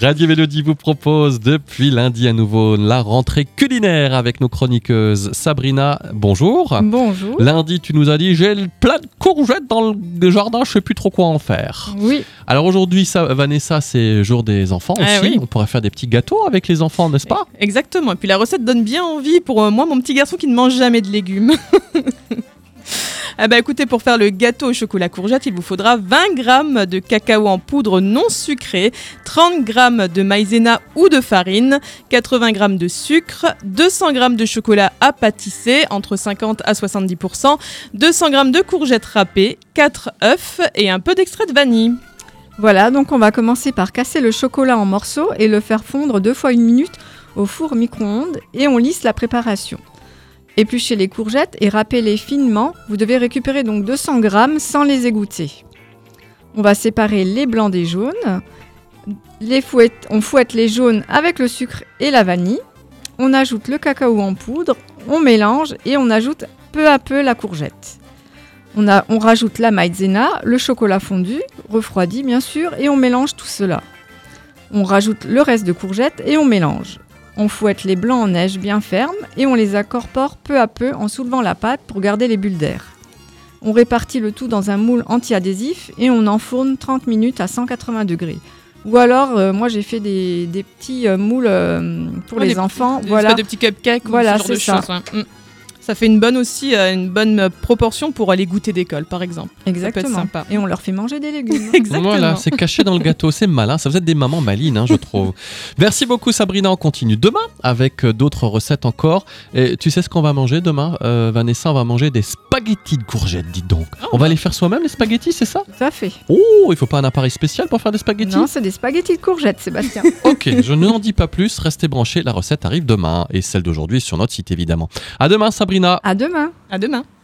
Radio Mélodie vous propose depuis lundi à nouveau la rentrée culinaire avec nos chroniqueuses. Sabrina, bonjour. Bonjour. Lundi, tu nous as dit j'ai plein de courgettes dans le jardin, je sais plus trop quoi en faire. Oui. Alors aujourd'hui, ça, Vanessa, c'est jour des enfants Ah aussi. oui. On pourrait faire des petits gâteaux avec les enfants, n'est-ce pas? Exactement. Et puis la recette donne bien envie pour euh, moi, mon petit garçon qui ne mange jamais de légumes. Ah bah écoutez, pour faire le gâteau au chocolat courgette, il vous faudra 20 g de cacao en poudre non sucré, 30 g de maïzena ou de farine, 80 g de sucre, 200 g de chocolat à pâtisser, entre 50 à 70%, 200 g de courgettes râpées, 4 œufs et un peu d'extrait de vanille. Voilà, donc on va commencer par casser le chocolat en morceaux et le faire fondre deux fois une minute au four micro-ondes et on lisse la préparation. Épluchez les courgettes et râpez-les finement. Vous devez récupérer donc 200 grammes sans les égoutter. On va séparer les blancs des jaunes. On fouette les jaunes avec le sucre et la vanille. On ajoute le cacao en poudre, on mélange et on ajoute peu à peu la courgette. On rajoute la maïzena, le chocolat fondu, refroidi bien sûr, et on mélange tout cela. On rajoute le reste de courgettes et on mélange. On fouette les blancs en neige bien fermes et on les incorpore peu à peu en soulevant la pâte pour garder les bulles d'air. On répartit le tout dans un moule anti-adhésif et on enfourne 30 minutes à 180 degrés. Ou alors, euh, moi j'ai fait des, des petits euh, moules euh, pour Ouais, les des- enfants. Des voilà. espèces de petits cupcakes Voilà, ou ce genre de c'est ça. choses. ouais. Ça fait une bonne aussi, euh, une bonne euh, proportion pour aller goûter d'école, par exemple. Exactement. sympa. Et on leur fait manger des légumes. Exactement. Voilà, c'est caché dans le gâteau, c'est malin. Ça vous êtes des mamans malines, hein, je trouve. Merci beaucoup Sabrina, on continue demain avec euh, d'autres recettes encore. Et tu sais ce qu'on va manger demain, euh, Vanessa? On va manger des spaghettis de courgettes, dis donc. Oh. On va les faire soi-même les spaghettis, c'est ça Tout à fait. Oh, il faut pas un appareil spécial pour faire des spaghettis Non, c'est des spaghettis de courgettes, Sébastien. Ok, je n'en dis pas plus, restez branchés, la recette arrive demain et celle d'aujourd'hui est sur notre site évidemment. À demain Sabrina à demain. À demain.